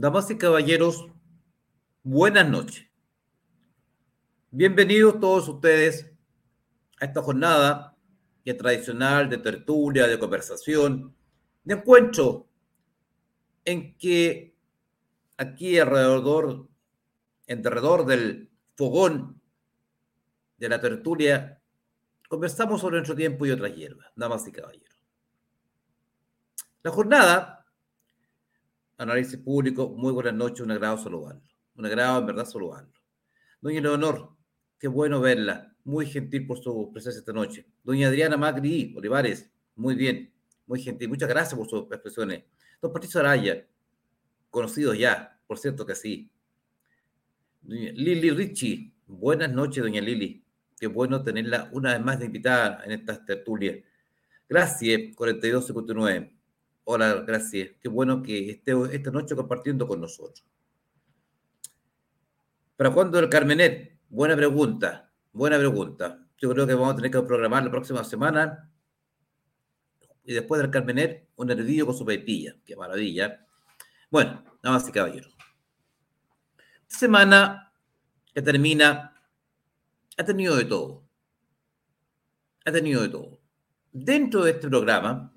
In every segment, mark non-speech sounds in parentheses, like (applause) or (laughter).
Damas y caballeros, buenas noches. Bienvenidos todos ustedes a esta jornada que tradicional de tertulia, de conversación, de encuentro, en que aquí alrededor, alrededor del fogón de la tertulia, conversamos sobre nuestro tiempo y otras hierbas, damas y caballeros. La jornada análisis público, muy buenas noches, un agrado saludarlo. Un agrado, en verdad, saludarlo. Doña Leonor, qué bueno verla. Muy gentil por su presencia esta noche. Doña Adriana Magri Olivares, muy bien, muy gentil. Muchas gracias por sus expresiones. Don Patricio Araya, conocido ya, por cierto que sí. Lili Ricci, buenas noches, doña Lili. Qué bueno tenerla una vez más de invitada en estas tertulias. Gracias, 4259. Hola, gracias. Qué bueno que esté esta noche compartiendo con nosotros. ¿Para cuándo el Carmenet? Buena pregunta, buena pregunta. Yo creo que vamos a tener que programar la próxima semana. Y después del Carmenet, un heredillo con su pepilla. Qué maravilla. Bueno, nada más y caballeros. Esta semana que termina ha tenido de todo. Ha tenido de todo. Dentro de este programa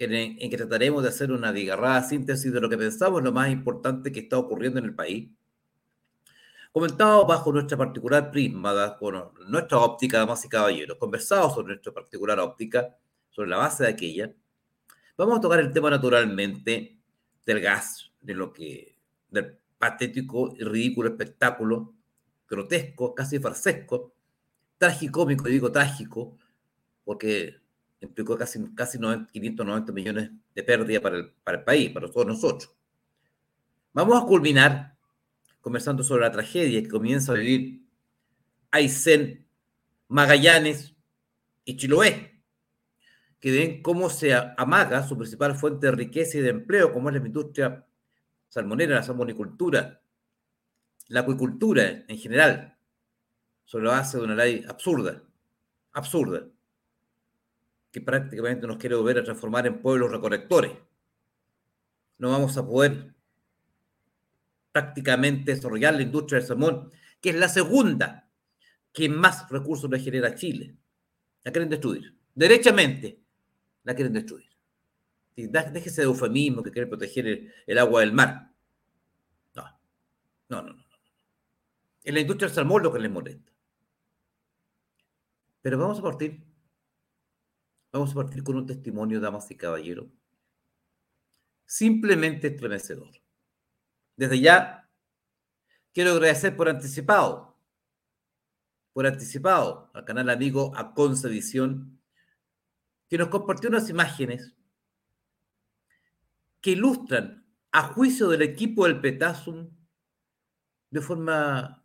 en, que trataremos de hacer una digarrada síntesis de lo que pensamos lo más importante que está ocurriendo en el país. Comentado bajo nuestra particular prisma, con nuestra óptica, damas y caballeros, conversado sobre nuestra particular óptica, sobre la base de aquella, vamos a tocar el tema naturalmente del gas, de lo que, del patético y ridículo espectáculo, grotesco, casi farsesco, tragicómico, y digo trágico, porque implicó casi, casi 590 millones de pérdida para el, para el país, para todos nosotros. Vamos a culminar conversando sobre la tragedia que comienza a vivir Aysén, Magallanes y Chiloé, que ven cómo se amaga su principal fuente de riqueza y de empleo, como es la industria salmonera, la salmonicultura, la acuicultura en general, sobre la base de una ley absurda, absurda que prácticamente nos quiere volver a transformar en pueblos recolectores. No vamos a poder prácticamente desarrollar la industria del salmón, que es la segunda que más recursos le genera Chile. La quieren destruir. Derechamente la quieren destruir. Déjese de eufemismo que quiere proteger el, agua del mar. No, no, no, no. En la industria del salmón lo que les molesta. Pero vamos a partir Vamos a partir con un testimonio, damas y caballeros, simplemente estremecedor. Desde ya, quiero agradecer por anticipado, por anticipado al canal amigo Edición, que nos compartió unas imágenes que ilustran, a juicio del equipo del Petasum, de forma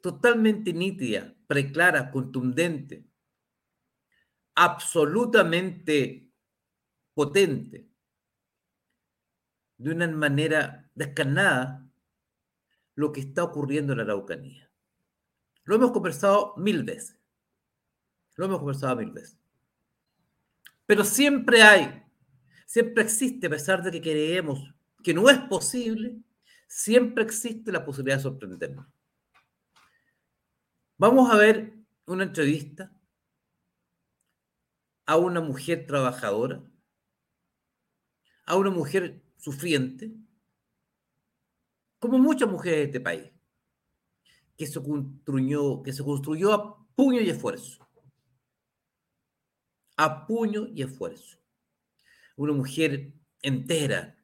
totalmente nítida, preclara, contundente, absolutamente potente, de una manera descarnada, lo que está ocurriendo en la Araucanía. Lo hemos conversado mil veces. Lo hemos conversado mil veces. Pero siempre hay, siempre existe, a pesar de que creemos que no es posible, siempre existe la posibilidad de sorprendernos. Vamos a ver una entrevista a una mujer trabajadora, a una mujer sufriente, como muchas mujeres de este país, que se construyó, que se construyó a puño y esfuerzo. A puño y esfuerzo. Una mujer entera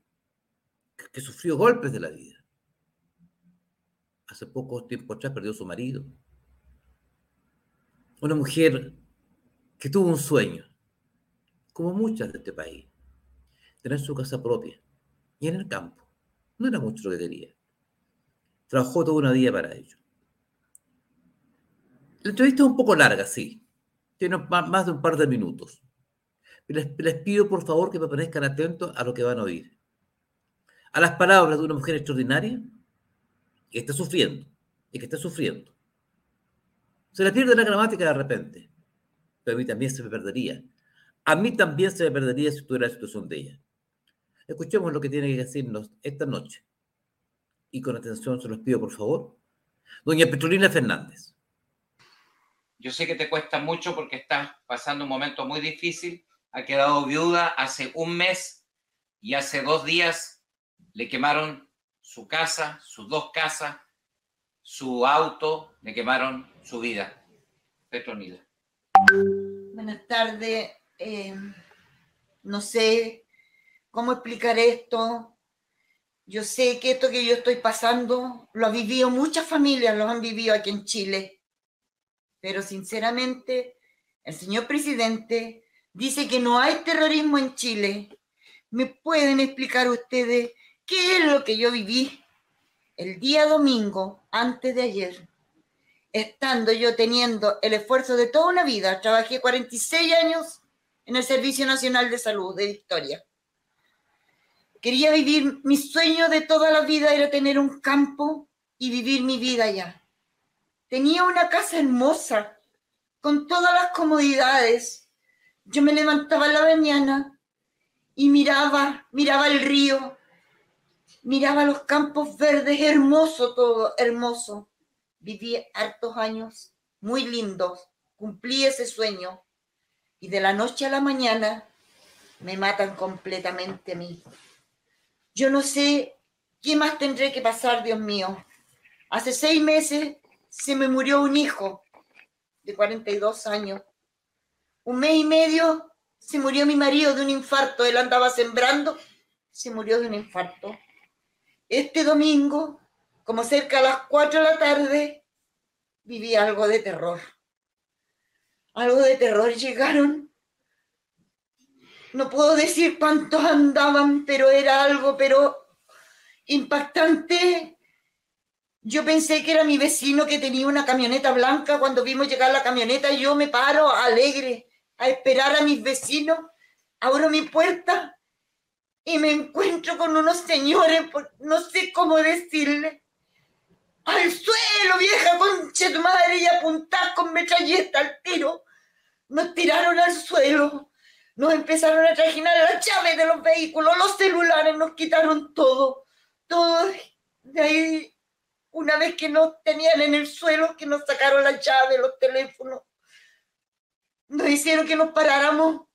que sufrió golpes de la vida. Hace poco tiempo atrás perdió su marido. Una mujer que tuvo un sueño como muchas de este país, tener su casa propia y en el campo. No era mucho lo que quería. Trabajó toda una día para ello. La entrevista es un poco larga, sí. Tiene más de un par de minutos. Les, les pido por favor que permanezcan atentos a lo que van a oír. A las palabras de una mujer extraordinaria que está sufriendo y que está sufriendo. Se le pierde la gramática de repente, pero a mí también se me perdería a mí también se me perdería si tuviera la situación de ella. Escuchemos lo que tiene que decirnos esta noche y con atención se los pido, por favor. Doña Petrolina Fernández. Yo sé que te cuesta mucho porque estás pasando un momento muy difícil. Ha quedado viuda hace un mes y hace dos días le quemaron su casa, sus dos casas, su auto, le quemaron su vida. Petronila. Buenas tardes. Eh, no sé cómo explicar esto. Yo sé que esto que yo estoy pasando lo ha vivido muchas familias, lo han vivido aquí en Chile. Pero sinceramente, el señor presidente dice que no hay terrorismo en Chile. ¿Me pueden explicar ustedes qué es lo que yo viví el día domingo, antes de ayer? Estando yo teniendo el esfuerzo de toda una vida, trabajé 46 años en el Servicio Nacional de Salud de Victoria Quería vivir, mi sueño de toda la vida era tener un campo y vivir mi vida allá. Tenía una casa hermosa, con todas las comodidades. Yo me levantaba en la mañana y miraba, miraba el río, miraba los campos verdes, hermoso todo, hermoso. Viví hartos años, muy lindos, cumplí ese sueño y de la noche a la mañana me matan completamente a mí. Yo no sé qué más tendré que pasar, Dios mío. Hace seis meses se me murió un hijo de 42 años. Un mes y medio se murió mi marido de un infarto. Él andaba sembrando, se murió de un infarto. Este domingo, como cerca a las 4 de la tarde, viví algo de terror. Algo de terror. Llegaron no puedo decir cuántos andaban, pero era algo, pero impactante. Yo pensé que era mi vecino que tenía una camioneta blanca. Cuando vimos llegar la camioneta, yo me paro alegre a esperar a mis vecinos. Abro mi puerta y me encuentro con unos señores, no sé cómo decirle. Al suelo, vieja concha tu madre, y apuntar con metralleta al tiro. Nos tiraron al suelo nos empezaron a trajinar las llaves de los vehículos, los celulares, nos quitaron todo. Todo. De ahí, una vez que nos tenían en el suelo, que nos sacaron las llaves, los teléfonos, nos hicieron que nos paráramos.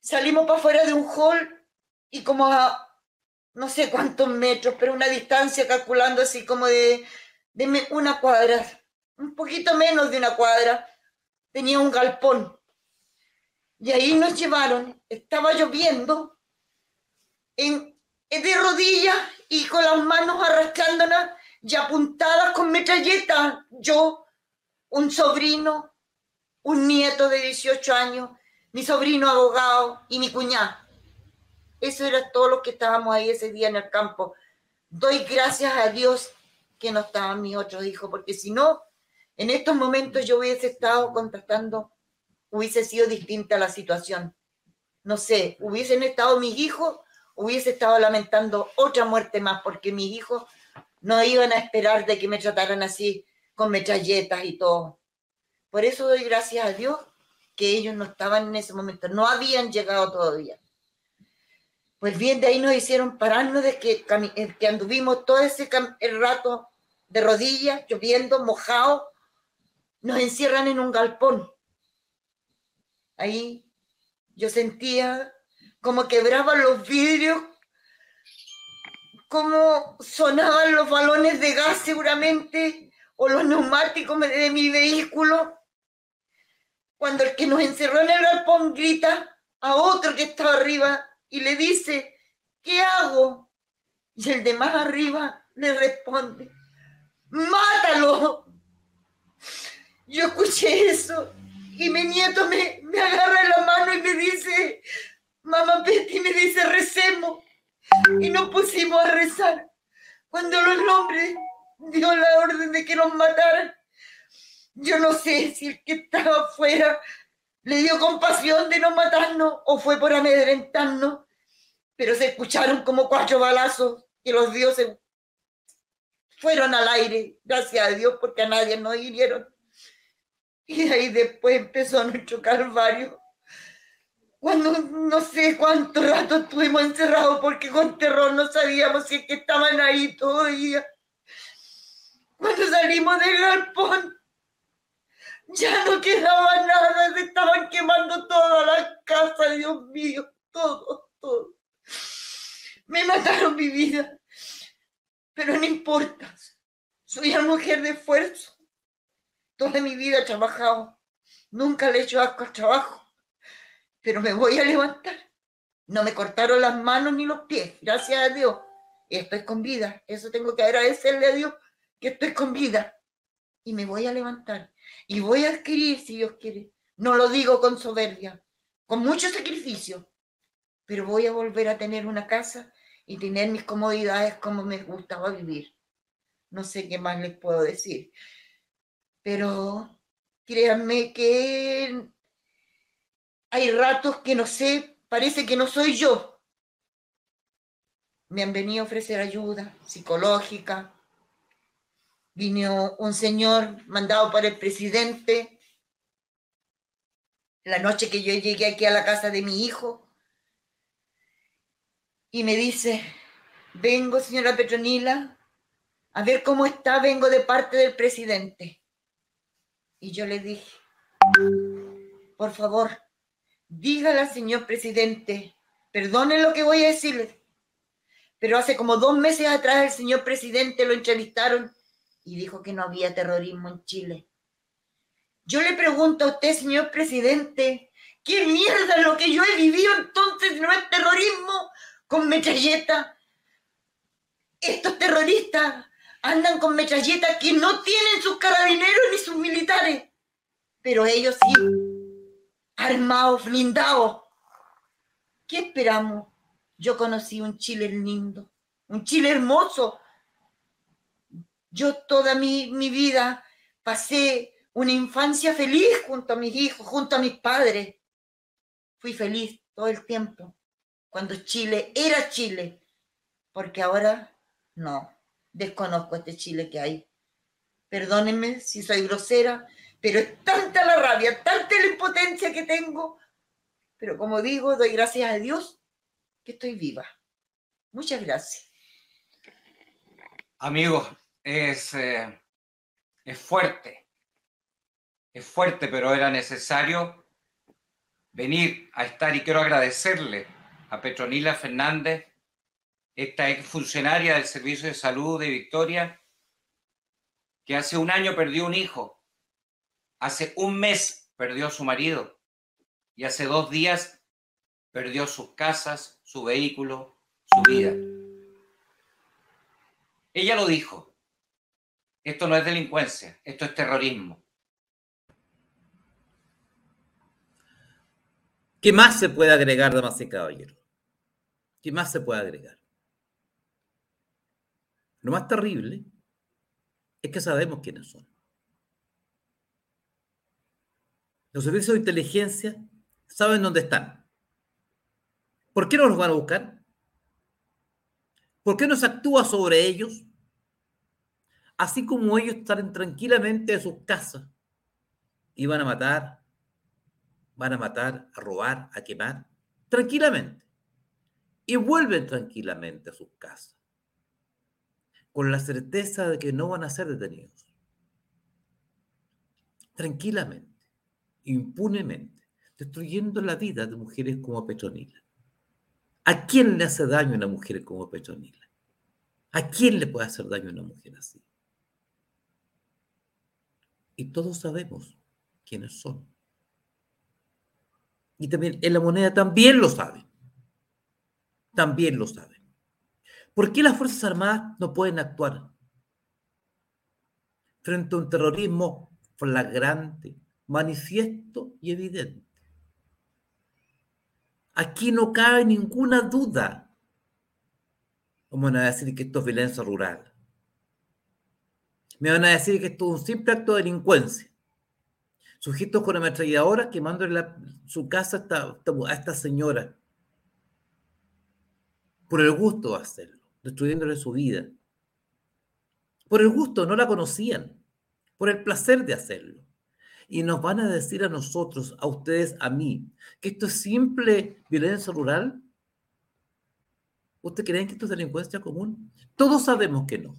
Salimos para afuera de un hall y como a no sé cuántos metros, pero una distancia calculando así como de, una cuadra, un poquito menos de una cuadra, tenía un galpón y ahí nos llevaron, estaba lloviendo, en, de rodillas y con las manos arrastrándonos y apuntadas con metralletas. Yo, un sobrino, un nieto de 18 años, mi sobrino abogado y mi cuñada. Eso era todo lo que estábamos ahí ese día en el campo. Doy gracias a Dios que no estaban mis otros hijos, porque si no, en estos momentos yo hubiese estado contactando hubiese sido distinta la situación. No sé, hubiesen estado mis hijos, hubiese estado lamentando otra muerte más, porque mis hijos no iban a esperar de que me trataran así, con metralletas y todo. Por eso doy gracias a Dios que ellos no estaban en ese momento, no habían llegado todavía. Pues bien, de ahí nos hicieron pararnos de que, anduvimos todo ese el rato de rodillas, lloviendo, mojados, nos encierran en un galpón Ahí yo sentía como quebraban los vidrios, como sonaban los balones de gas seguramente, o los neumáticos de mi vehículo. Cuando el que nos encerró en el galpón grita a otro que estaba arriba y le dice, ¿qué hago? Y el de más arriba le responde, mátalo. Yo escuché eso y mi nieto me, me agarra la mano y me dice, mamá Betty me dice, recemos. Y nos pusimos a rezar. Cuando los hombres dio la orden de que nos mataran, yo no sé si el que estaba afuera le dio compasión de no matarnos o fue por amedrentarnos, pero se escucharon como cuatro balazos que los dioses fueron al aire, gracias a Dios, porque a nadie nos hirieron. Y ahí después empezó nuestro calvario. cuando no sé cuánto rato estuvimos encerrados porque con terror no sabíamos si es que estaban ahí todavía. Cuando salimos del galpón, ya no quedaba nada, se estaban quemando todas las casas, Dios mío, todo, todo. Me mataron mi vida, pero no importa. Soy una mujer de esfuerzo. Toda mi vida he trabajado. Nunca le he hecho asco al trabajo pero me voy a levantar. No me cortaron las manos ni los pies, gracias a Dios. Estoy con vida. Eso tengo que agradecerle a Dios que estoy con vida. Y me voy a levantar. Y voy a adquirir, si Dios quiere. No lo digo con soberbia, con mucho sacrificio. Pero voy a volver a tener una casa y tener mis comodidades como me gustaba vivir. No sé qué más les puedo decir. Pero créanme que hay ratos que no sé, parece que no soy yo. Me han venido a ofrecer ayuda psicológica. Vino un señor mandado por el presidente la noche que yo llegué aquí a la casa de mi hijo y me dice, vengo, señora Petronila, a ver cómo está, vengo de parte del presidente. Y yo le dije, por favor, Dígale señor presidente, perdone lo que voy a decirle, pero hace como dos meses atrás el señor presidente lo entrevistaron y dijo que no había terrorismo en Chile. Yo le pregunto a usted, señor presidente, ¿qué mierda lo que yo he vivido entonces no es terrorismo con metralleta? Estos terroristas andan con metralletas que no tienen sus carabineros ni sus militares, pero ellos sí armados, blindados. ¿Qué esperamos? Yo conocí un Chile lindo, un Chile hermoso. Yo toda mi, mi vida pasé una infancia feliz junto a mis hijos, junto a mis padres. Fui feliz todo el tiempo, cuando Chile era Chile, porque ahora no, desconozco este Chile que hay. Perdónenme si soy grosera, pero es tanta la rabia, tanta la impotencia que tengo. Pero como digo, doy gracias a Dios que estoy viva. Muchas gracias. Amigos, es, eh, es fuerte. Es fuerte, pero era necesario venir a estar y quiero agradecerle a Petronila Fernández, esta ex funcionaria del Servicio de Salud de Victoria, que hace un año perdió un hijo Hace un mes perdió a su marido y hace dos días perdió sus casas, su vehículo, su vida. Ella lo dijo. Esto no es delincuencia, esto es terrorismo. ¿Qué más se puede agregar, damas y caballeros? ¿Qué más se puede agregar? Lo más terrible es que sabemos quiénes son. Los servicios de inteligencia saben dónde están. ¿Por qué no los van a buscar? ¿Por qué no se actúa sobre ellos? Así como ellos están tranquilamente en sus casas y van a matar, van a matar, a robar, a quemar, tranquilamente. Y vuelven tranquilamente a sus casas, con la certeza de que no van a ser detenidos. Tranquilamente impunemente, destruyendo la vida de mujeres como Petronila. ¿A quién le hace daño una mujer como Petronila? ¿A quién le puede hacer daño una mujer así? Y todos sabemos quiénes son. Y también en la moneda también lo saben. También lo saben. ¿Por qué las Fuerzas Armadas no pueden actuar frente a un terrorismo flagrante, manifiesto y evidente. Aquí no cabe ninguna duda. ¿Cómo van a decir que esto es violencia rural? Me van a decir que esto es un simple acto de delincuencia. Sujetos con ametralladora quemándole su casa a esta, a esta señora. Por el gusto de hacerlo, destruyéndole su vida. Por el gusto, no la conocían. Por el placer de hacerlo. Y nos van a decir a nosotros, a ustedes, a mí, que esto es simple violencia rural. ¿Ustedes creen que esto es delincuencia común? Todos sabemos que no.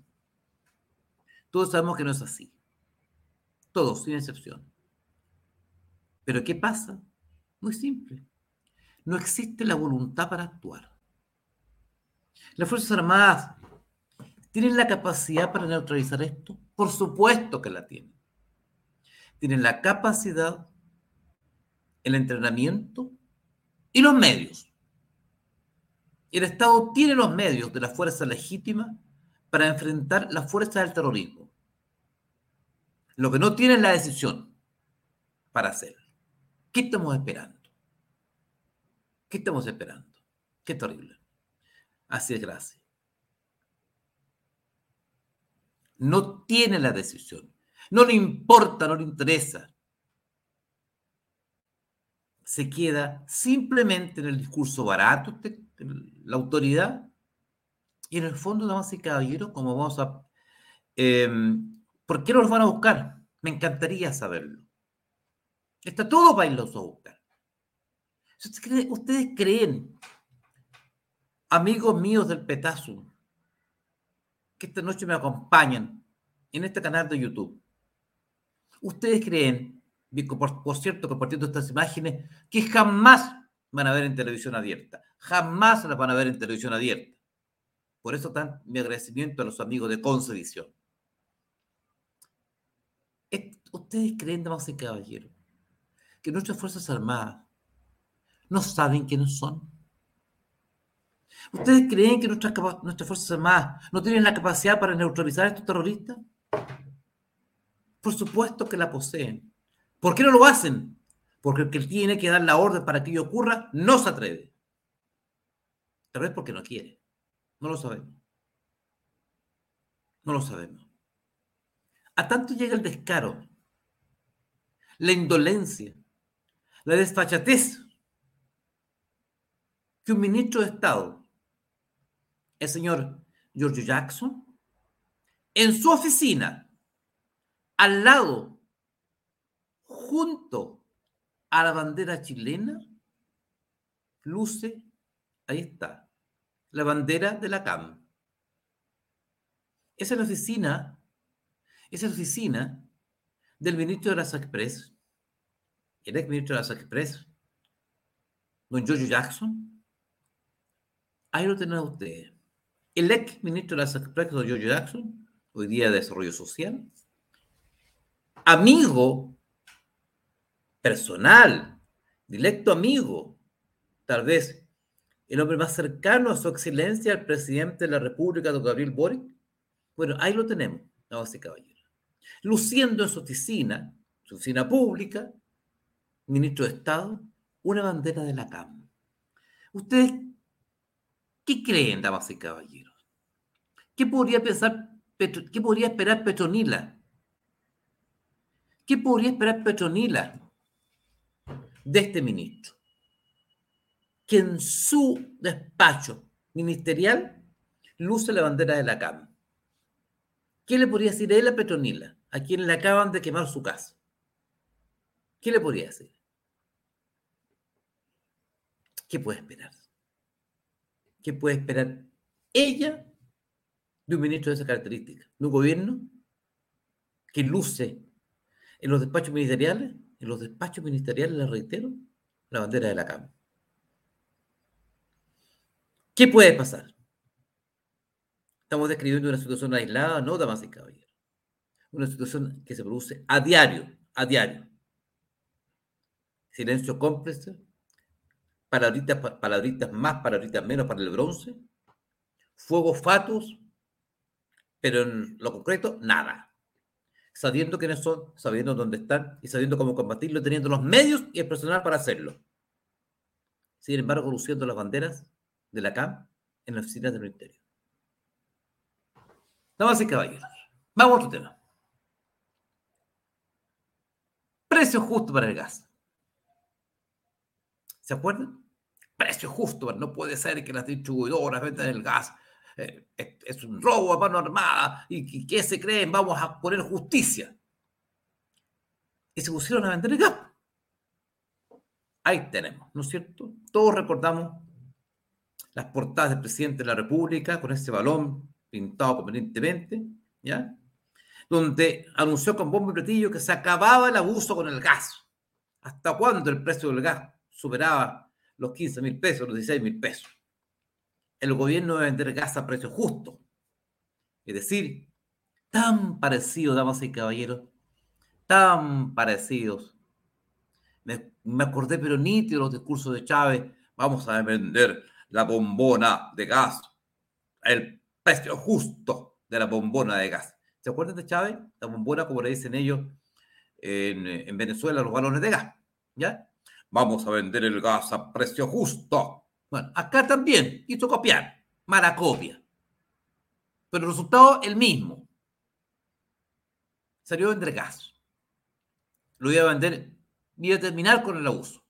Todos sabemos que no es así. Todos, sin excepción. Pero ¿qué pasa? Muy simple. No existe la voluntad para actuar. Las Fuerzas Armadas tienen la capacidad para neutralizar esto. Por supuesto que la tienen. Tienen la capacidad, el entrenamiento y los medios. El Estado tiene los medios de la fuerza legítima para enfrentar la fuerza del terrorismo. Lo que no tiene es la decisión para hacerlo. ¿Qué estamos esperando? ¿Qué estamos esperando? Qué terrible. Así es, gracias. No tiene la decisión. No le importa, no le interesa. Se queda simplemente en el discurso barato, la autoridad, y en el fondo, damas y caballeros, como vamos a... Em, ¿Por qué no los van a buscar? Me encantaría saberlo. Está todo para irlos a buscar. ¿Ustedes creen, amigos míos del Petazo, que esta noche me acompañan en este canal de YouTube? ¿Ustedes creen, por, cierto, compartiendo estas imágenes, que jamás van a ver en televisión abierta? Jamás las van a ver en televisión abierta. Por eso tan mi agradecimiento a los amigos de Concedición. ¿Ustedes creen, damas y caballeros, que nuestras Fuerzas Armadas no saben quiénes son? ¿Ustedes creen que nuestras, nuestras Fuerzas Armadas no tienen la capacidad para neutralizar a estos terroristas? Por supuesto que la poseen. ¿Por qué no lo hacen? Porque el que tiene que dar la orden para que ello ocurra no se atreve. Tal vez porque no quiere. No lo sabemos. No lo sabemos. A tanto llega el descaro, la indolencia, la desfachatez que un ministro de Estado, el señor George Jackson, en su oficina, al lado, junto a la bandera chilena, luce, ahí está, la bandera de la CAM. Esa es la oficina, es la oficina del ministro de las Express, el ex ministro de las Express, don Giorgio Jackson. Ahí lo tienen ustedes. El ex ministro de las Express, don Giorgio Jackson, hoy día de Desarrollo Social, amigo personal, directo amigo, tal vez el hombre más cercano a su excelencia, el presidente de la República, don Gabriel Boric. Bueno, ahí lo tenemos, damas y caballeros. Luciendo en su oficina, su oficina pública, ministro de Estado, una bandera de la CAM. ¿Ustedes qué creen, damas y caballeros? ¿Qué podría pensar, qué podría esperar Petronila? ¿Qué podría esperar Petronila de este ministro? que en su despacho ministerial luce la bandera de la CAM. ¿Qué le podría decir él a Petronila, a quien le acaban de quemar su casa? ¿Qué le podría decir? ¿Qué puede esperar? ¿Qué puede esperar ella de un ministro de esa característica? ¿De un gobierno que luce en los despachos ministeriales? En los despachos ministeriales, le reitero, la bandera de la CAM. ¿Qué puede pasar? Estamos describiendo una situación aislada, no, damas y caballeros. Una situación que se produce a diario, a diario. Silencio cómplice, palabritas, palabritas más, palabritas menos para el bronce, fuegos fatos, pero en lo concreto, nada. Sabiendo quiénes son, sabiendo dónde están y sabiendo cómo combatirlo, teniendo los medios y el personal para hacerlo. Sin embargo, luciendo las banderas de la CAM en la oficina del Ministerio. Damas y caballeros, vamos a otro tema. Precio justo para el gas. ¿Se acuerdan? Precio justo, no puede ser que las distribuidoras vendan el gas. Eh, es, un robo a mano armada. ¿Y, qué se creen? Vamos a poner justicia. y se pusieron a vender el gas. Ahí tenemos, ¿no es cierto? Todos recordamos las portadas del presidente de la República con ese balón pintado convenientemente, ¿ya? Donde anunció con bombo y platillo que se acababa el abuso con el gas. ¿Hasta cuándo el precio del gas superaba los 15 mil pesos, los 16 mil pesos? El gobierno debe vender gas a precio justo. Es decir, tan parecidos, damas y caballeros, tan parecidos. Me, me acordé, pero nítido, los discursos de Chávez. Vamos a vender la bombona de gas, el precio justo de la bombona de gas. ¿Se acuerdan de Chávez? La bombona, como le dicen ellos en, en Venezuela, los balones de gas. ¿Ya? Vamos a vender el gas a precio justo. Bueno, acá también hizo copiar, mala copia. Pero el resultado el mismo. Salió a vender gas. Lo iba a vender, iba a terminar con el abuso.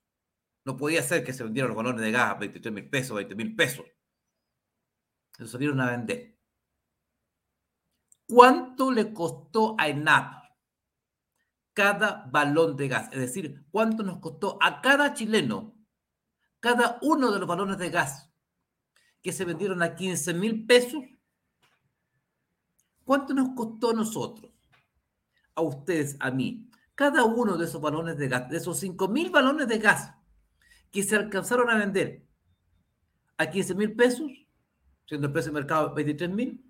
No podía ser que se vendieran los balones de gas a 23 mil pesos, 20 mil pesos. Se salieron a vender. ¿Cuánto le costó a ENAP cada balón de gas? Es decir, ¿cuánto nos costó a cada chileno cada uno de los balones de gas que se vendieron a 15 mil pesos? ¿Cuánto nos costó a nosotros? A ustedes, a mí. Cada uno de esos balones de gas, de esos 5 mil balones de gas que se alcanzaron a vender a 15 mil pesos, siendo el precio de mercado 23 mil,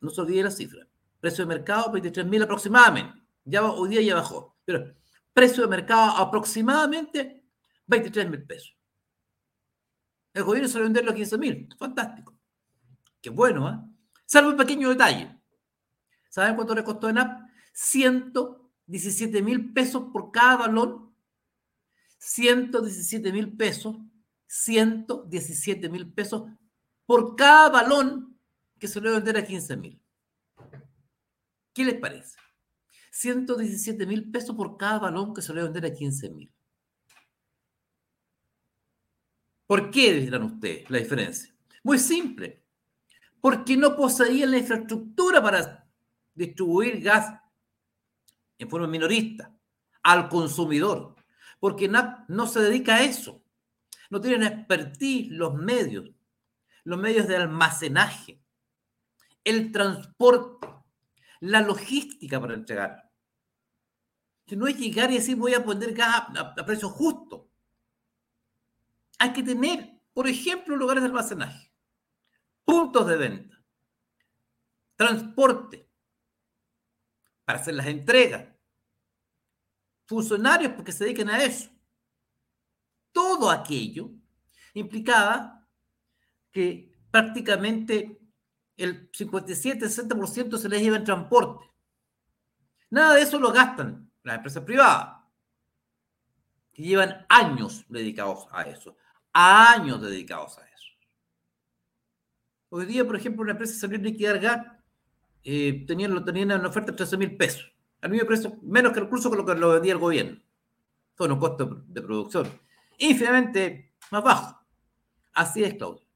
no se olvide la cifra. Precio de mercado 23 mil aproximadamente. Ya hoy día ya bajó. Pero precio de mercado aproximadamente 23 mil pesos. El gobierno se lo venderlo a 15 mil. Fantástico. Qué bueno, ¿eh? Salvo un pequeño detalle. ¿Saben cuánto le costó en app? 117 mil pesos por cada balón 117 mil pesos, 117 mil pesos por cada balón que se a vender a 15 mil. ¿Qué les parece? 117 mil pesos por cada balón que se a vender a 15 mil. ¿Por qué dirán ustedes la diferencia? Muy simple. Porque no poseían la infraestructura para distribuir gas en forma minorista al consumidor porque no se dedica a eso. No tienen expertise los medios, los medios de almacenaje, el transporte, la logística para entregar. Que no es llegar y decir voy a poner gas a, a precio justo. Hay que tener, por ejemplo, lugares de almacenaje, puntos de venta, transporte, para hacer las entregas, funcionarios porque se dedican a eso. Todo aquello implicaba que prácticamente el 57-60% se les lleva en transporte. Nada de eso lo gastan las empresas privadas, que llevan años dedicados a eso, años dedicados a eso. Hoy día, por ejemplo, una empresa salió a liquidar gas, eh, tenían, lo tenían en oferta de 13 mil pesos al mismo precio, menos que el curso con lo que lo vendía el gobierno, con un costo de producción infinitamente más bajo. Así es, Claudio.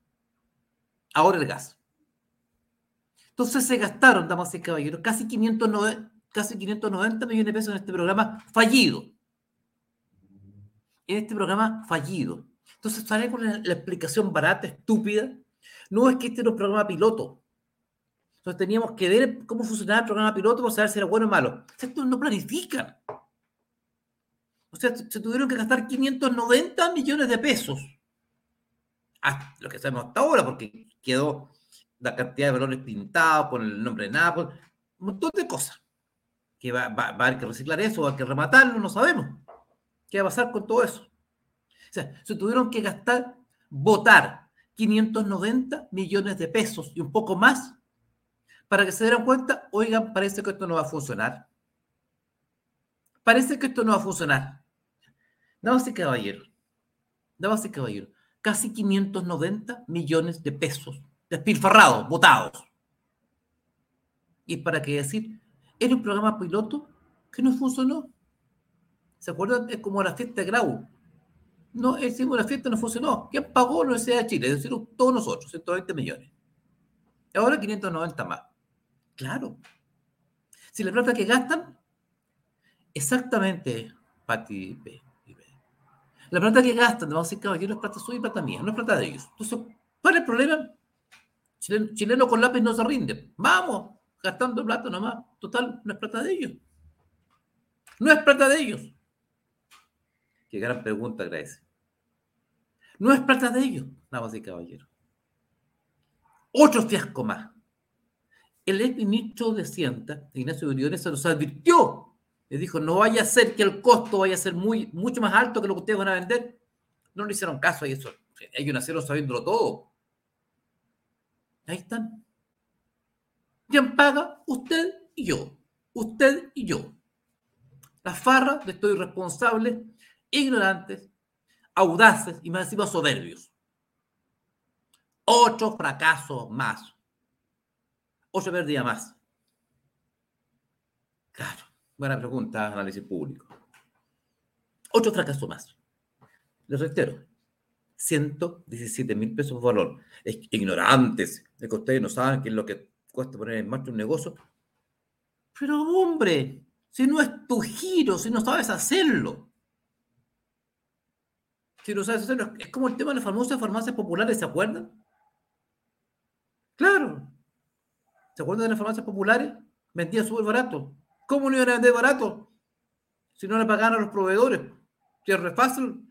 Ahora el gas. Entonces se gastaron, damas y caballeros, casi 590, casi 590 millones de pesos en este programa fallido. En este programa fallido. Entonces sale con la, explicación barata, estúpida. No es que este era un programa piloto. Entonces teníamos que ver cómo funcionaba el programa piloto para saber si era bueno o malo. O sea, esto no planifican. O sea, se tuvieron que gastar 590 millones de pesos. Lo que sabemos hasta ahora, porque quedó la cantidad de valores pintados con el nombre de Nápoles, un montón de cosas. Que va, va, va a haber que reciclar eso, va a haber que rematarlo, no sabemos. ¿Qué va a pasar con todo eso? O sea, se tuvieron que gastar, votar 590 millones de pesos y un poco más para que se dieran cuenta, oigan, parece que esto no va a funcionar. Parece que esto no va a funcionar. Damas y caballeros, damas y caballeros, casi 590 millones de pesos despilfarrados, votados. ¿Y para qué decir? Era un programa piloto que no funcionó. ¿Se acuerdan? Es como la fiesta de Grau. No, decir, la fiesta no funcionó. ¿Quién pagó la Universidad de Chile? Es decir, todos nosotros, 120 millones. Ahora 590 más. Claro. Si la plata que gastan Exactamente, Pati. La plata que gastan, vamos a decir, caballero, es plata suya y plata mía, no es plata de ellos. Entonces, ¿cuál es el problema? Chileno, con lápiz no se rinde. Vamos, gastando plata nomás. Total, no es plata de ellos. No es plata de ellos. Qué gran pregunta, Grace. No es plata de ellos, damas y caballeros. Otro fiasco más. El ex ministro de Hacienda, Ignacio Briones, se nos advirtió. Le dijo, no vaya a ser que el costo vaya a ser muy, mucho más alto que lo que ustedes van a vender. No le hicieron caso a eso. Ellos nacieron sabiéndolo todo. Ahí están. ¿Quién paga? Usted y yo. Usted y yo. Las farras de estos irresponsables, ignorantes, audaces y más encima soberbios. Ocho fracasos más. Ocho pérdidas más. Claro, buena pregunta, análisis público. Ocho fracasos más. Les reitero, 117 mil pesos valor. Es ignorantes de que ustedes no saben qué es lo que cuesta poner en marcha un negocio. Pero hombre, si no es tu giro, si no sabes hacerlo. Si no sabes hacerlo, es como el tema de las famosas farmacias populares, ¿se acuerdan? Claro. ¿Se acuerdan de las farmacias populares? Vendían súper barato. ¿Cómo no iban a vender barato? Si no le pagaban a los proveedores. Si es fácil,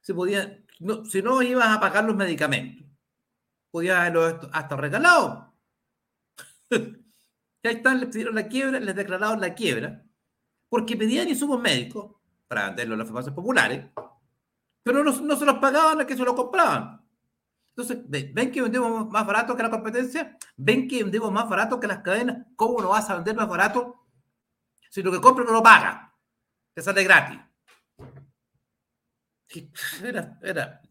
se podía, si no ibas a pagar los medicamentos, podías haberlo hasta regalado. (laughs) ya están, les pidieron la quiebra, les declararon la quiebra, porque pedían insumos médicos para venderlo en las farmacias populares, pero no, no se los pagaban a que se lo compraban. Entonces, ¿ven que vendemos más barato que la competencia? ¿Ven que vendemos más barato que las cadenas? ¿Cómo no vas a vender más barato si lo que compra no lo paga? Te sale gratis. (laughs) Era, era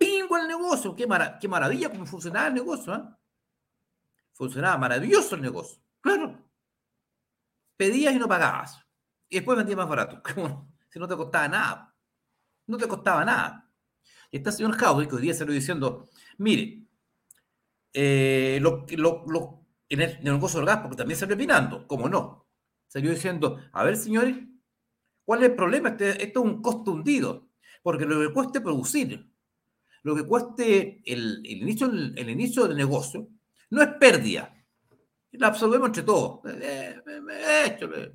pingo el negocio. Qué, qué maravilla cómo funcionaba el negocio. ¿eh? Funcionaba maravilloso el negocio. Claro. Pedías y no pagabas. Y después vendías más barato. (laughs) Si no te costaba nada. No te costaba nada. Y está el señor Jaudi, que hoy día salió diciendo, mire, eh, lo, lo, en, el, negocio del gas, porque también salió opinando, ¿cómo no? Salió diciendo, a ver, señores, ¿cuál es el problema? Este, esto es un costo hundido, porque lo que cueste producir, lo que cueste el, inicio, el, inicio del negocio, no es pérdida. La absorbemos entre todos. Eh, eh,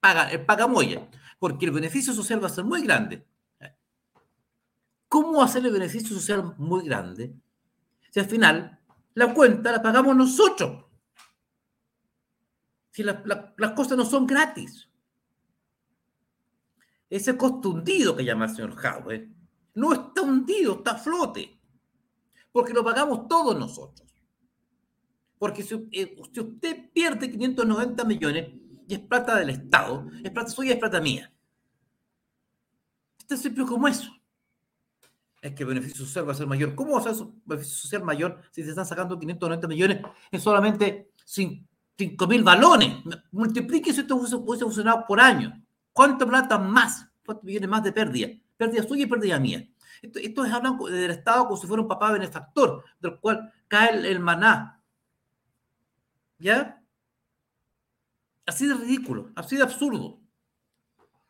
paga, el pagamoya, porque el beneficio social va a ser muy grande. ¿Cómo hacer el beneficio social muy grande? Si al final la cuenta la pagamos nosotros. Si las cosas no son gratis. Ese costo hundido que llama el señor Howe no está hundido, está a flote. Porque lo pagamos todos nosotros. Porque si, eh, usted pierde 590 millones y es plata del Estado, es plata suya, es plata mía. Esto es simple como eso es que el beneficio social va a ser mayor. ¿Cómo va a ser beneficio social mayor si se están sacando 590 millones en solamente 5 mil balones? Multiplique si esto hubiese funcionado por año. ¿Cuánta plata más? ¿Cuántos millones más de pérdida? Pérdida suya y pérdida mía. Esto, es hablar del Estado como si fuera un papá benefactor, del cual cae el maná. ¿Ya? Así de ridículo, así de absurdo,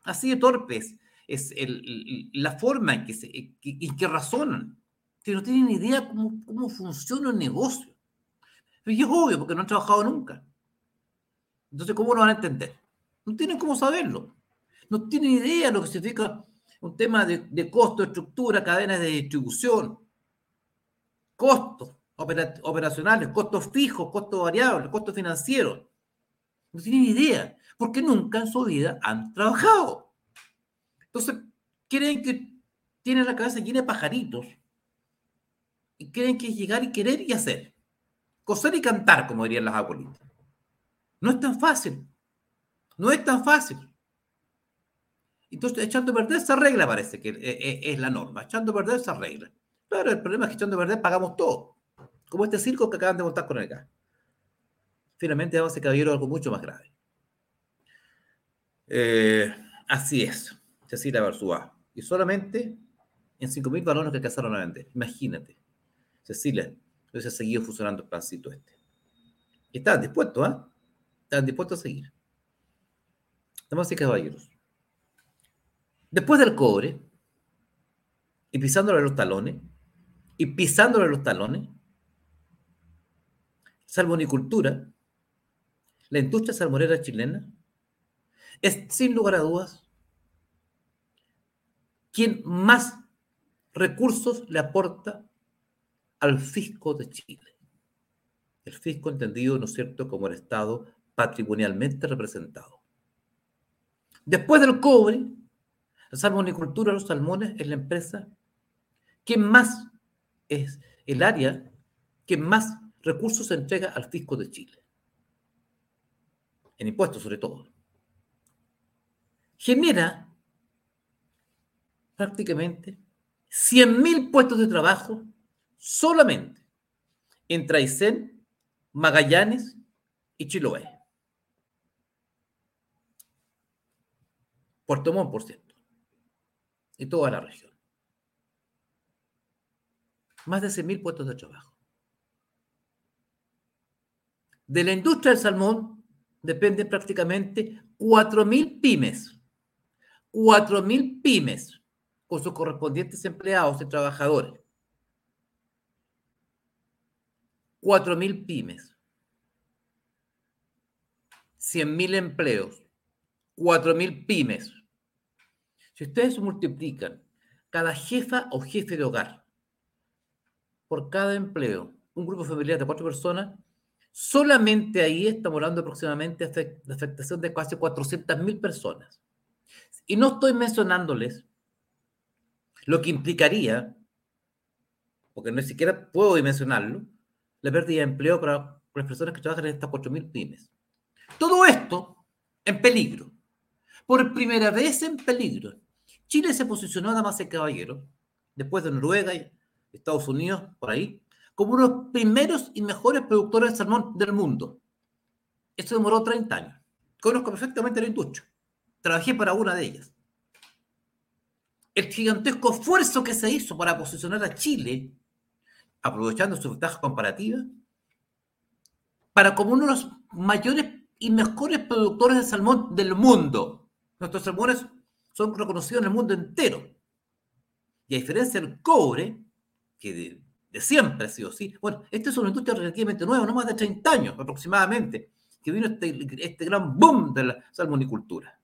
así de torpes es el, la forma en que, se, que razonan, que no tienen idea cómo, cómo funciona el negocio. Y es obvio, porque no han trabajado nunca. Entonces, ¿cómo lo van a entender? No tienen cómo saberlo. No tienen idea de lo que significa un tema de, de costo, estructura, cadenas de distribución, costos operacionales, costos fijos, costos variables, costos financieros. No tienen idea, porque nunca en su vida han trabajado. Entonces, creen que tienen la cabeza llena de pajaritos y creen que es llegar y querer y hacer. Coser y cantar, como dirían las abuelitas. No es tan fácil. No es tan fácil. Entonces, echando a perder esa regla parece que es la norma. Echando a perder esa regla. Claro, el problema es que echando a perder pagamos todo. Como este circo que acaban de montar con el gas. Finalmente vamos a caballero algo mucho más grave. Eh, así es. Cecilia Barzúa. Y solamente en 5.000 balones que alcanzaron a vender. Imagínate. Cecilia, hubiese seguido funcionando el plancito este. Y estaban dispuestos. ¿eh? Estaban dispuestos a seguir. Damas y caballeros, Después del cobre, y pisándole los talones, y pisándole los talones, salmonicultura, la industria salmonera chilena, es sin lugar a dudas quien más recursos le aporta al fisco de Chile. El fisco entendido, ¿no es cierto?, como el Estado patrimonialmente representado. Después del cobre, la salmonicultura, los salmones, es la empresa que más es el área que más recursos entrega al fisco de Chile. En impuestos, sobre todo. Genera prácticamente 100.000 puestos de trabajo solamente en Traicén, Magallanes y Chiloé. Puerto Montt, por cierto, y toda la región. Más de 100.000 puestos de trabajo. De la industria del salmón dependen prácticamente 4.000 pymes. 4.000 pymes con sus correspondientes empleados y trabajadores. 4.000 pymes. 100.000 empleos. 4.000 pymes. Si ustedes multiplican cada jefa o jefe de hogar por cada empleo, un grupo familiar de cuatro personas, solamente ahí estamos hablando aproximadamente de afectación de casi 400.000 personas. Y no estoy mencionándoles lo que implicaría, porque no siquiera puedo dimensionarlo, la pérdida de empleo para las personas que trabajan en estas 4.000 pymes. Todo esto en peligro. Por primera vez en peligro. Chile se posicionó, damas y caballeros, después de Noruega y Estados Unidos, por ahí, como uno de los primeros y mejores productores de salmón del mundo. Esto demoró 30 años. Conozco perfectamente la industria. Trabajé para una de ellas el gigantesco esfuerzo que se hizo para posicionar a Chile, aprovechando su ventaja comparativa, para como uno de los mayores y mejores productores de salmón del mundo. Nuestros salmones son reconocidos en el mundo entero. Y a diferencia del cobre, que de, siempre ha sido así, bueno, esta es una industria relativamente nueva, no más de 30 años aproximadamente, que vino este, este gran boom de la salmonicultura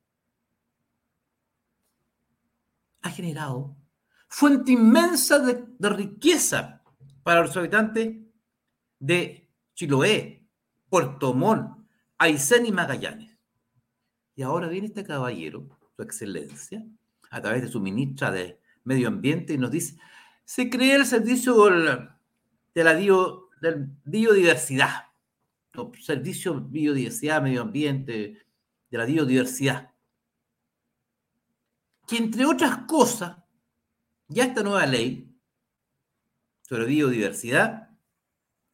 ha generado fuente inmensa de, riqueza para los habitantes de Chiloé, Puerto Montt, Aysén y Magallanes. Y ahora viene este caballero, excelencia, a través de su ministra de Medio Ambiente, y nos dice, se crea el servicio de la biodiversidad, servicio biodiversidad, medio ambiente, de la biodiversidad que entre otras cosas, ya esta nueva ley sobre biodiversidad,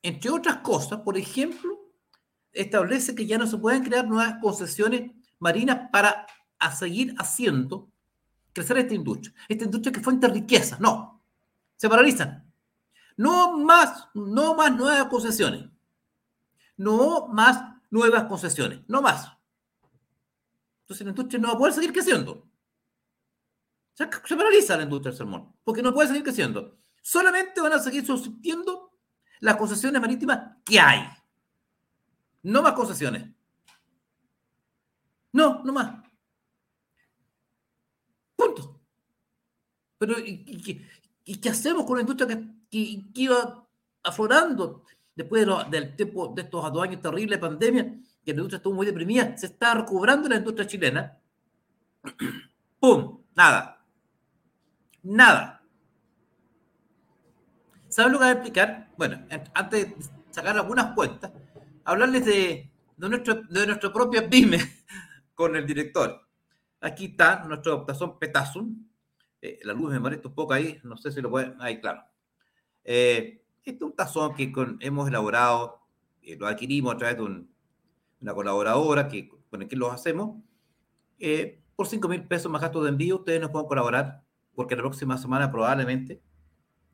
entre otras cosas, por ejemplo, establece que ya no se pueden crear nuevas concesiones marinas para seguir haciendo crecer esta industria. Esta industria que fuente de riqueza, no. Se paralizan. No más, no más nuevas concesiones. No más nuevas concesiones. No más. Entonces la industria no va a poder seguir creciendo. Se, paraliza la industria del salmón, porque no puede seguir creciendo. Solamente van a seguir subsistiendo las concesiones marítimas que hay. No más concesiones. No, no más. Pero, ¿y, qué hacemos con la industria que, iba aflorando después del tiempo de estos dos años terribles de pandemia? Que la industria estuvo muy deprimida. Se está recuperando la industria chilena. (clears throat) ¡Pum! Nada nada. ¿Saben lo que voy a explicar? Bueno, antes de sacar algunas cuentas, hablarles de, de, nuestro, de nuestra propia (laughs) pyme con el director. Aquí está nuestro tazón Petasum. Eh, la luz me molesta un poco ahí, no sé si lo pueden. Ahí, claro. Eh, este es un tazón que hemos elaborado, eh, lo adquirimos a través de una colaboradora que, con el que lo hacemos. por 5 mil pesos más gastos de envío, ustedes nos pueden colaborar porque la próxima semana probablemente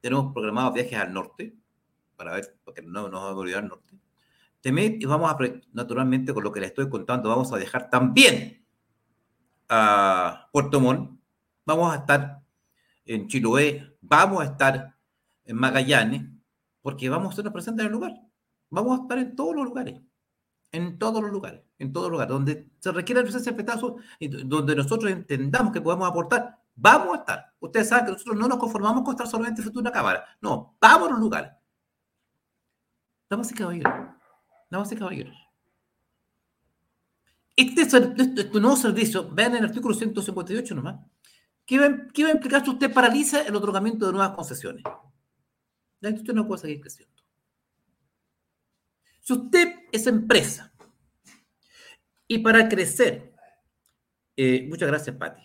tenemos programados viajes al norte, para ver, porque no nos vamos a olvidar al norte. y vamos a, naturalmente, con lo que les estoy contando, vamos a dejar también a Puerto Montt, vamos a estar en Chiloé, vamos a estar en Magallanes, porque vamos a ser presentes en el lugar. Vamos a estar en todos los lugares, en todos los lugares, en todos los lugares, donde se requiere la presencia de donde nosotros entendamos que podemos aportar, vamos a estar. Ustedes saben que nosotros no nos conformamos con estar solamente frente a una cámara, no, vamos a los lugares. Damas y caballeros, damas y caballeros. Este, este, nuevo servicio, vean el artículo 158 nomás, ¿qué va, a implicar si usted paraliza el otorgamiento de nuevas concesiones? La industria no puede seguir creciendo. Si usted es empresa y para crecer, eh, muchas gracias, Patti,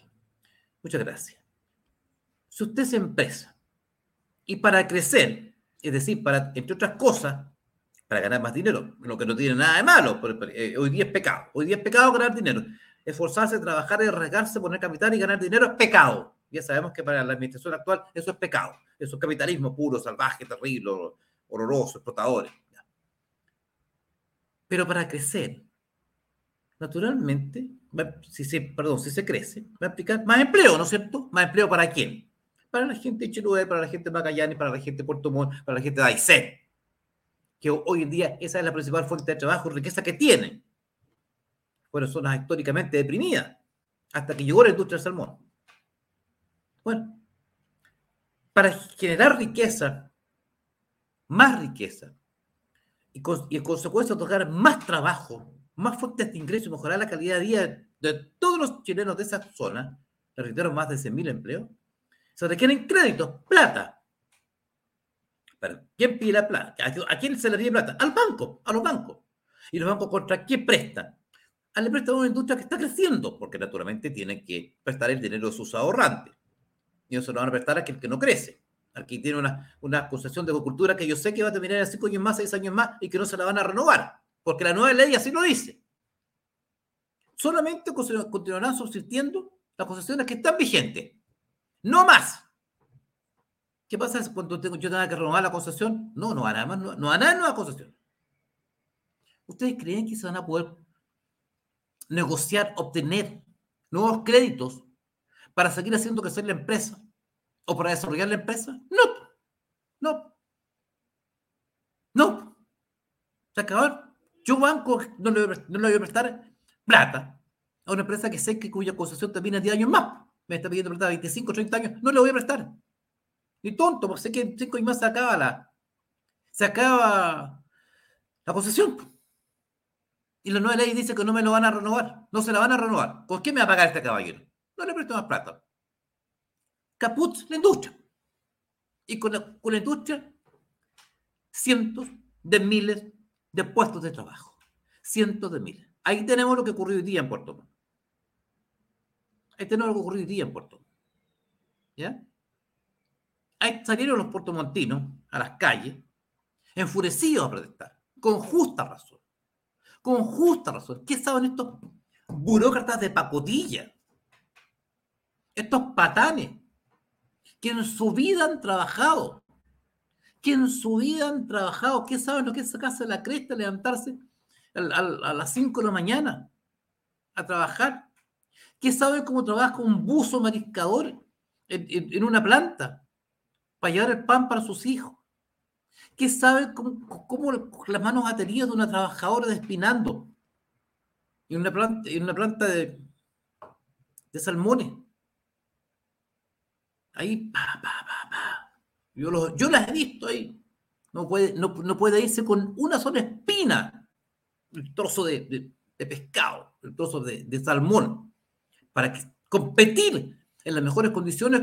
muchas gracias. Si usted es empresa y para crecer, es decir, para, entre otras cosas, para ganar más dinero, lo que no tiene nada de malo. Eh, hoy día es pecado. Hoy día es pecado ganar dinero. Esforzarse, trabajar, arriesgarse, poner capital y ganar dinero es pecado. Ya sabemos que para la administración actual eso es pecado. Eso es capitalismo puro, salvaje, terrible, horroroso, explotadores. Pero para crecer, naturalmente, si se, perdón, si se crece, va a implicar más empleo, ¿no es cierto? ¿Más empleo para quién? Para la gente de Chiloé, para la gente de Magallanes, para la gente de Puerto Montt, para la gente de Aysén que hoy en día esa es la principal fuente de trabajo riqueza que tienen. Fueron zonas históricamente deprimidas, hasta que llegó la industria del salmón. Bueno, para generar riqueza, más riqueza, y, en consecuencia otorgar más trabajo, más fuentes de ingreso y mejorar la calidad de vida de todos los chilenos de esa zona, le reitero, más de 100.000 empleos, se requieren créditos, plata, ¿quién pide la plata? ¿A quién se le pide plata? Al banco, a los bancos. ¿Y los bancos contra quién prestan? A le prestan a una industria que está creciendo, porque naturalmente tienen que prestar el dinero de sus ahorrantes. Y no se lo van a prestar a aquel que no crece. Aquí tiene una, una concesión de agricultura que yo sé que va a terminar en cinco años más, seis años más, y que no se la van a renovar, porque la nueva ley así lo dice. Solamente continuarán subsistiendo las concesiones que están vigentes. No más. ¿Qué pasa cuando tengo, yo tenga que renovar la concesión? No, no hará más, no, no hará nueva concesión. ¿Ustedes creen que se van a poder negociar, obtener nuevos créditos para seguir haciendo crecer la empresa o para desarrollar la empresa? No, no, no. Se acabó. Yo banco no le, voy a prestar plata a una empresa que sé que cuya concesión termina 10 años más. Me está pidiendo plata 25, 30 años. No le voy a prestar. Ni tonto, porque sé que en cinco y más se acaba la, se acaba la concesión. Y la nueva ley dice que no me lo van a renovar. No se la van a renovar. ¿Por qué me va a pagar este caballero? No le presto más plata. Caput la industria. Y con la, con la industria, cientos de miles de puestos de trabajo. Cientos de miles. Ahí tenemos lo que ocurrió hoy día en Puerto Montt. Ahí tenemos lo que ocurrió hoy día en Puerto Montt. ¿Ya? Ahí salieron los puertomontinos a las calles, enfurecidos a protestar, con justa razón. Con justa razón. ¿Qué saben estos burócratas de pacotilla? Estos patanes que en su vida han trabajado, que en su vida han trabajado, ¿qué saben lo que es sacarse la cresta, levantarse a, las 5 de la mañana a trabajar? ¿Qué saben cómo trabaja un buzo mariscador en una planta? para llevar el pan para sus hijos. ¿Qué sabe cómo, las manos ateridas de una trabajadora despinando en una planta, en una planta de, de salmones? Ahí, pa, pa, pa, pa. Yo, las he visto ahí. No puede, no, puede irse con una sola espina el trozo de, pescado, el trozo de, de salmón, para competir en las mejores condiciones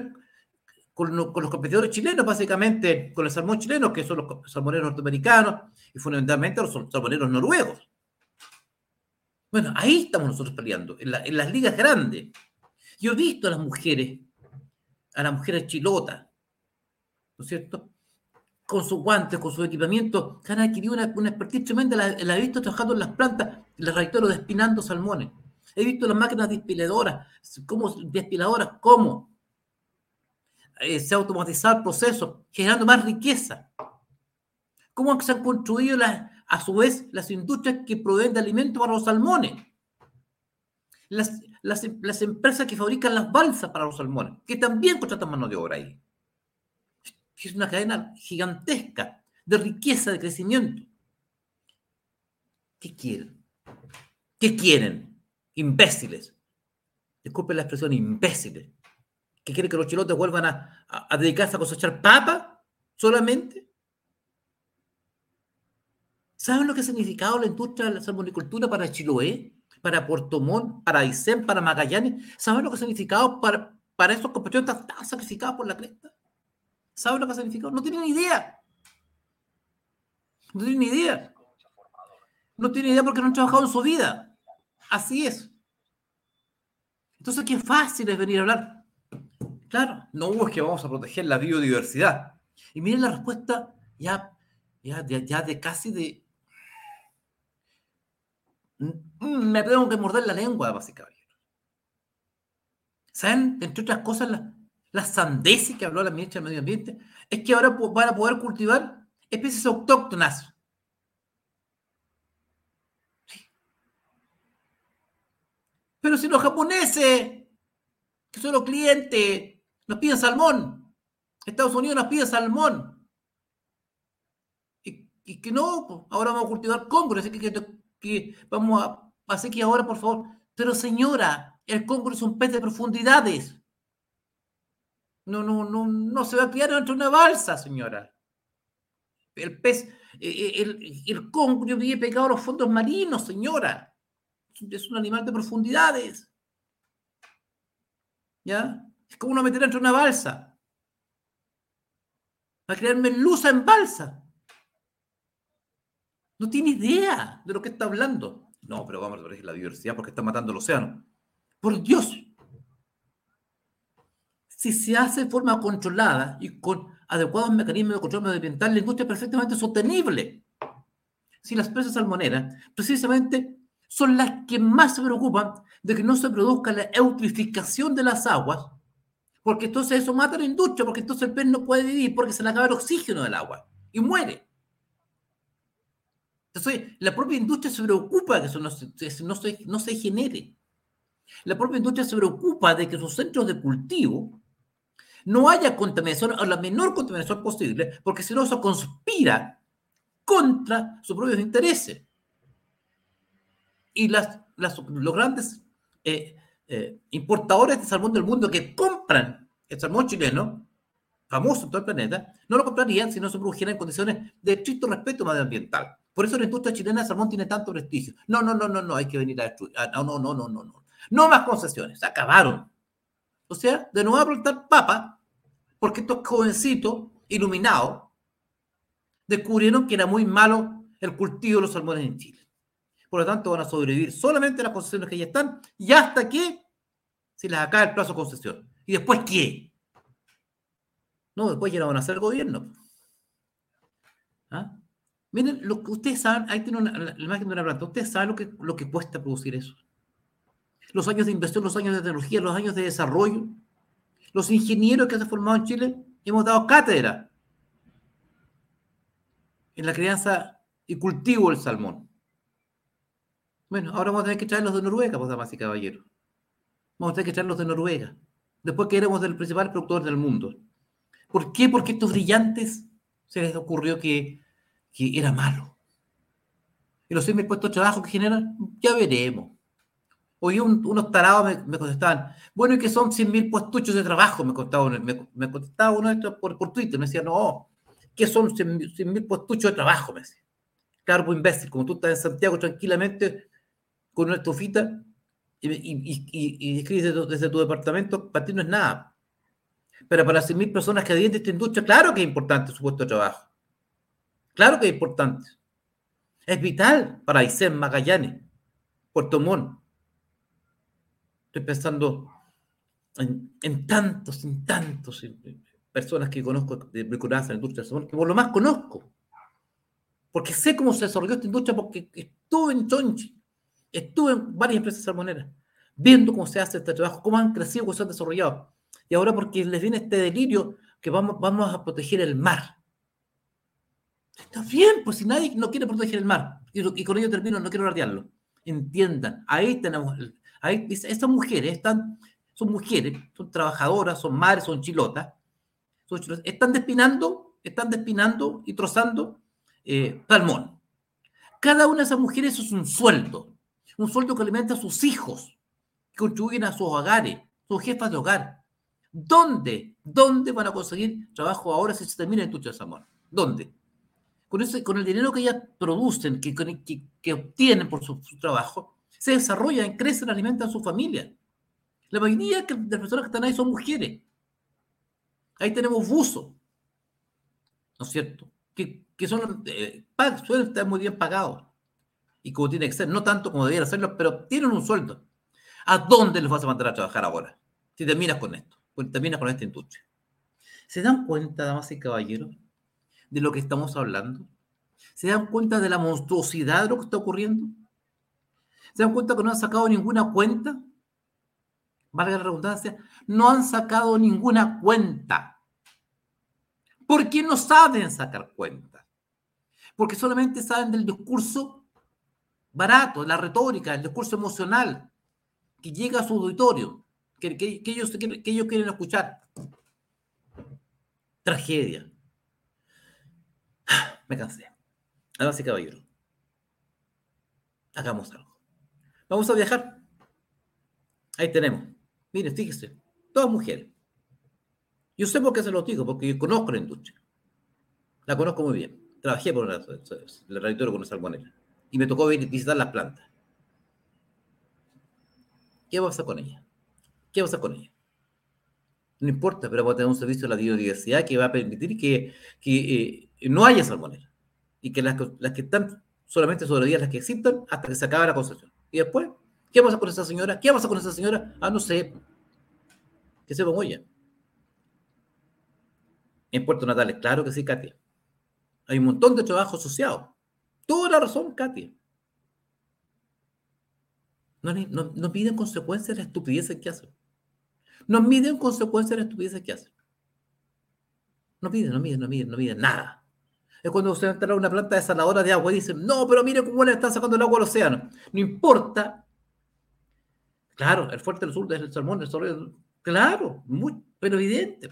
con, los competidores chilenos, básicamente con el salmón chileno, que son los salmoneros norteamericanos y fundamentalmente los salmoneros noruegos. Bueno, ahí estamos nosotros peleando, en, las ligas grandes. Yo he visto a las mujeres, a las mujeres chilotas, ¿no es cierto? Con sus guantes, con su equipamiento, que han adquirido una, una expertise tremenda. La, he visto trabajando en las plantas, les reitero, despinando salmones. He visto las máquinas despiladoras, cómo, despiladoras, cómo eh, se ha automatizado el proceso, generando más riqueza. ¿Cómo se han construido las, a su vez las industrias que proveen de alimentos para los salmones? las, las, empresas que fabrican las balsas para los salmones, que también contratan mano de obra ahí. Es una cadena gigantesca de riqueza, de crecimiento. ¿Qué quieren? ¿Qué quieren? Imbéciles. Disculpen la expresión, imbéciles. ¿Qué quieren que los chilotes vuelvan a, dedicarse a cosechar papa solamente? ¿Saben lo que ha significado la industria de la salmonicultura para Chiloé? para Puerto Montt, para Aysén, para Magallanes. ¿Saben lo que ha significado para, para estos compatriotas tan sacrificados por la cresta? ¿Saben lo que ha significado? No tienen idea. No tienen ni idea. No tienen idea porque no han trabajado en su vida. Así es. Entonces, qué fácil es venir a hablar. Claro, no es que vamos a proteger la biodiversidad. Y miren la respuesta ya, ya, ya de casi de Mm, me tengo que morder la lengua, básicamente. ¿Saben? Entre otras cosas, las la sandeces que habló la ministra del Medio Ambiente, es que ahora van a poder cultivar especies autóctonas. Pero si los japoneses, que son los clientes, nos piden salmón, Estados Unidos nos pide salmón, y, que no, pues, ahora vamos a cultivar congres, así que vamos a hacer que ahora, por favor. Pero señora, el Congo es un pez de profundidades. No, no, no, no se va a criar dentro de una balsa, señora. El pez, eh, eh, el, el congrio vive pegado a los fondos marinos, señora. Es un animal de profundidades. ¿Ya? Es como uno meter dentro de una balsa. Va a crear merluza en balsa. No tiene idea de lo que está hablando. No, pero vamos a proteger la diversidad porque está matando el océano. Por Dios. Si se hace de forma controlada y con adecuados mecanismos de control medioambiental, la industria es perfectamente sostenible. Si las presas salmoneras, precisamente, son las que más se preocupan de que no se produzca la eutrificación de las aguas, porque entonces eso mata a la industria, porque entonces el pez no puede vivir porque se le acaba el oxígeno del agua y muere. Entonces, la propia industria se preocupa de que eso no se, no, se, genere. La propia industria se preocupa de que sus centros de cultivo no haya contaminación o la menor contaminación posible, porque si no, eso conspira contra sus propios intereses. Y las, los grandes eh, eh, importadores de salmón del mundo que compran el salmón chileno, famoso en todo el planeta, no lo comprarían si no se produjera en condiciones de estricto respeto medioambiental. Por eso la industria chilena de salmón tiene tanto prestigio. No, no, no, no, no, hay que venir a destruir. Ah, no, no, no, no, no, no. Más concesiones, se acabaron. O sea, de nuevo a plantar papa, porque estos jovencitos iluminados descubrieron que era muy malo el cultivo de los salmones en Chile. Por lo tanto, van a sobrevivir solamente las concesiones que ya están y hasta que se les acaba el plazo de concesión. ¿Y después qué? No, después ya no van a ser gobierno. ¿Ah? Miren, lo que ustedes saben, ahí tiene una, la imagen de una planta, ustedes saben lo que, lo que cuesta producir eso. Los años de inversión, los años de tecnología, los años de desarrollo. Los ingenieros que se han formado en Chile hemos dado cátedra en la crianza y cultivo del salmón. Bueno, ahora vamos a tener que traerlos de Noruega, pues, damas y caballeros. Vamos a tener que traerlos de Noruega. Después que éramos el principal productor del mundo. ¿Por qué? Porque estos brillantes se les ocurrió que que era malo. Y los 100.000 puestos de trabajo que generan, ya veremos. Hoy unos tarados me, contestaban, bueno, ¿y que son 100.000 puestuchos de trabajo? Me contestaba, me, me contestaba uno de estos por, por Twitter, me decía, no, ¿qué son 100.000 puestuchos de trabajo? Me decía. Claro, pues imbécil, como tú estás en Santiago tranquilamente con una estufita y, y, y, escribes desde, tu departamento, para ti no es nada. Pero para 100.000 personas que adhieren a esta industria, claro que es importante su puesto de trabajo. Claro que es importante. Es vital para Aysén, Magallanes, Puerto Montt. Estoy pensando en, tantos, en tantos personas que conozco de bricolaje en la industria del que por lo más conozco. Porque sé cómo se desarrolló esta industria, porque estuve en Chonchi, estuve en varias empresas salmoneras, viendo cómo se hace este trabajo, cómo han crecido, cómo se han desarrollado. Y ahora porque les viene este delirio que vamos, vamos a proteger el mar. Está bien, pues si nadie no quiere proteger el mar, y, con ello termino, no quiero radiarlo. Entiendan, ahí tenemos, Hay, esas mujeres están, son mujeres, son trabajadoras, son madres, son chilotas, están despinando, están despinando y trozando eh, salmón. Cada una de esas mujeres es un sueldo, un sueldo que alimenta a sus hijos, que contribuyen a sus hogares, sus jefas de hogar. ¿Dónde? ¿Dónde van a conseguir trabajo ahora si se termina el industria de salmón? ¿Dónde? Con, ese, con el dinero que ellas producen, que, que, obtienen por su, trabajo, se desarrollan, crecen, alimentan a su familia. La mayoría de las personas que están ahí son mujeres. Ahí tenemos buzos, ¿no es cierto? Que, que son, eh, suelen estar muy bien pagados. Y como tiene que ser, no tanto como deberían hacerlo, pero tienen un sueldo. ¿A dónde los vas a mandar a trabajar ahora? Si terminas con esto, si terminas con esta industria. ¿Se dan cuenta, damas y caballeros, de lo que estamos hablando? ¿Se dan cuenta de la monstruosidad de lo que está ocurriendo? ¿Se dan cuenta que no han sacado ninguna cuenta? Valga la redundancia, no han sacado ninguna cuenta. ¿Por qué no saben sacar cuenta? Porque solamente saben del discurso barato, la retórica, el discurso emocional que llega a su auditorio, que, ellos, que ellos quieren escuchar. Tragedia. (sighs) Me cansé. Y caballero, hagamos algo. Vamos a viajar. Ahí tenemos. Miren, fíjese, todas mujeres. Yo sé por qué se lo digo, porque yo conozco la industria. La conozco muy bien. Trabajé por el territorio con una salmonera. Y me tocó visitar las plantas. ¿Qué va a con ella? ¿Qué va a con ella? No importa, pero va a tener un servicio de la biodiversidad que va a permitir que, que eh, no haya salmonera y que las, que están solamente sobrevivan las que existan hasta que se acabe la concesión. Y después, ¿qué pasa con esa señora? ¿Qué pasa con esa señora? Ah, no sé. Que se ella. En Puerto Natales, claro que sí, Katia. Hay un montón de trabajo asociado. Toda la razón, Katia. No, no, no miden consecuencias de las estupideces que hacen. No miden consecuencias de las estupideces que hacen. No miden, no miden, no miden, no miden nada es cuando usted entra a una planta desaladora de agua y dicen, no, pero mire cómo le están sacando el agua al océano. No importa. Claro, el fuerte del sur es el salmón, el sol, claro, muy, pero evidente,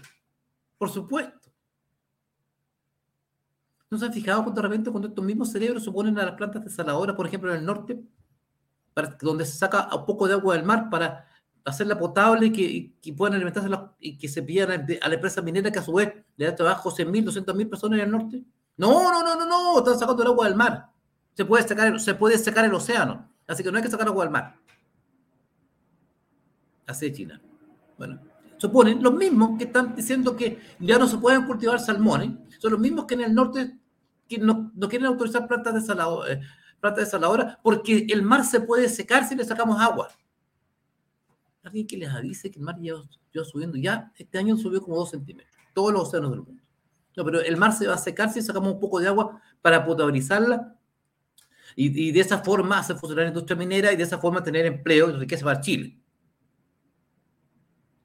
por supuesto. ¿No se han fijado cuando de repente cuando estos mismos cerebros se ponen a las plantas desaladoras, por ejemplo, en el norte, donde se saca un poco de agua del mar para hacerla potable y que, puedan alimentarse y que se pillan a la empresa minera que a su vez le da trabajo a 100.000, 200.000 personas en el norte? No, no, no, no, no, están sacando el agua del mar. Se puede sacar, se puede secar el océano. Así que no hay que sacar agua del mar. Así es China. Bueno, suponen los mismos que están diciendo que ya no se pueden cultivar salmones, son los mismos que en el norte que no, quieren autorizar plantas eh, plantas de porque el mar se puede secar si le sacamos agua. Alguien que les avise que el mar ya, ya subiendo, ya este año subió como dos centímetros, todos los océanos del mundo. No, pero el mar se va a secar si sacamos un poco de agua para potabilizarla y, de esa forma hacer funcionar la industria minera y de esa forma tener empleo y riqueza para Chile.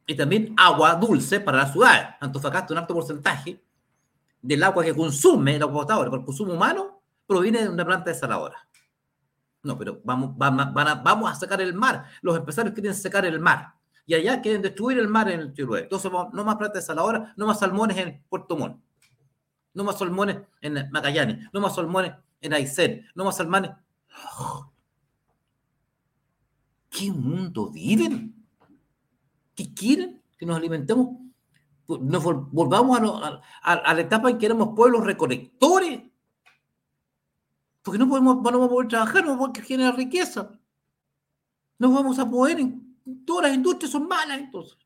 Y también agua dulce para la ciudad. Antofagasta, un alto porcentaje del agua que consume el potable por el consumo humano proviene de una planta desaladora. No, pero vamos, vamos a sacar el mar. Los empresarios quieren sacar el mar. Y allá quieren destruir el mar en el Chihuahua. Entonces, no más planta desaladora, no más salmones en Puerto Montt no más salmones en Magallanes, no más salmones en Aysén, no más salmones. ¿Qué mundo viven? ¿Qué quieren? Que nos alimentemos. Nos volvamos a, la etapa en que éramos pueblos recolectores. Porque no podemos, no vamos a poder trabajar, no vamos a generar riqueza. No vamos a poder. Todas las industrias son malas entonces.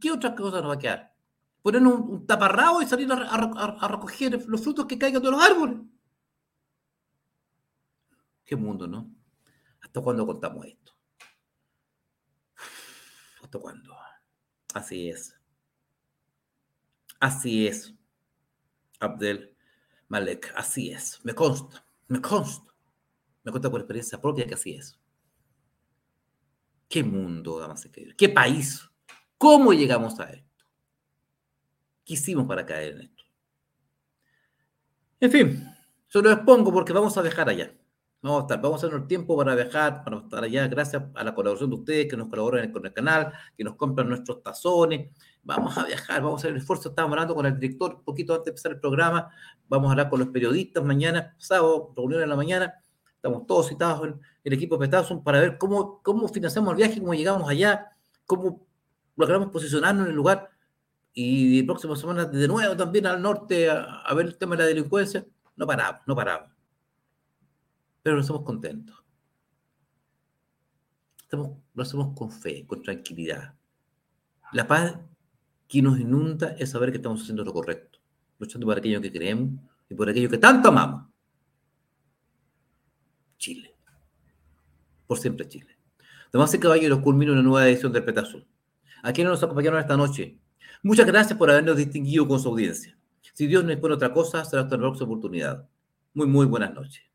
¿Qué otra cosa nos va a quedar? poner un, taparrabo y salir a, recoger los frutos que caigan de los árboles. Qué mundo, ¿no? ¿Hasta cuándo contamos esto? ¿Hasta cuándo? Así es. Así es. Abdel Malek, así es. Me consta, me consta. Me consta por experiencia propia que así es. ¿Qué mundo, damas y caballeros? ¿Qué país? ¿Cómo llegamos a él? ¿Qué hicimos para caer en esto? En fin, se lo expongo porque vamos a dejar allá. Vamos a estar, vamos a tener el tiempo para viajar, para estar allá, gracias a la colaboración de ustedes que nos colaboran con el canal, que nos compran nuestros tazones. Vamos a viajar, vamos a hacer el esfuerzo. Estábamos hablando con el director un poquito antes de empezar el programa. Vamos a hablar con los periodistas mañana, sábado, reunión en la mañana. Estamos todos citados en el equipo de Petazón para ver cómo, cómo financiamos el viaje, cómo llegamos allá, cómo logramos posicionarnos en el lugar. Y próxima semana de nuevo también al norte a, a ver el tema de la delincuencia. No paramos, no paramos pero lo hacemos contentos. lo hacemos con fe, con tranquilidad. La paz que nos inunda es saber que estamos haciendo lo correcto, luchando por aquello que creemos y por aquello que tanto amamos. Chile. Por siempre Chile. Damas y caballeros, culmina una nueva edición del Petazul. A quienes nos acompañaron esta noche, muchas gracias por habernos distinguido con su audiencia. Si Dios no pone otra cosa, será hasta la próxima oportunidad. Muy, muy buenas noches.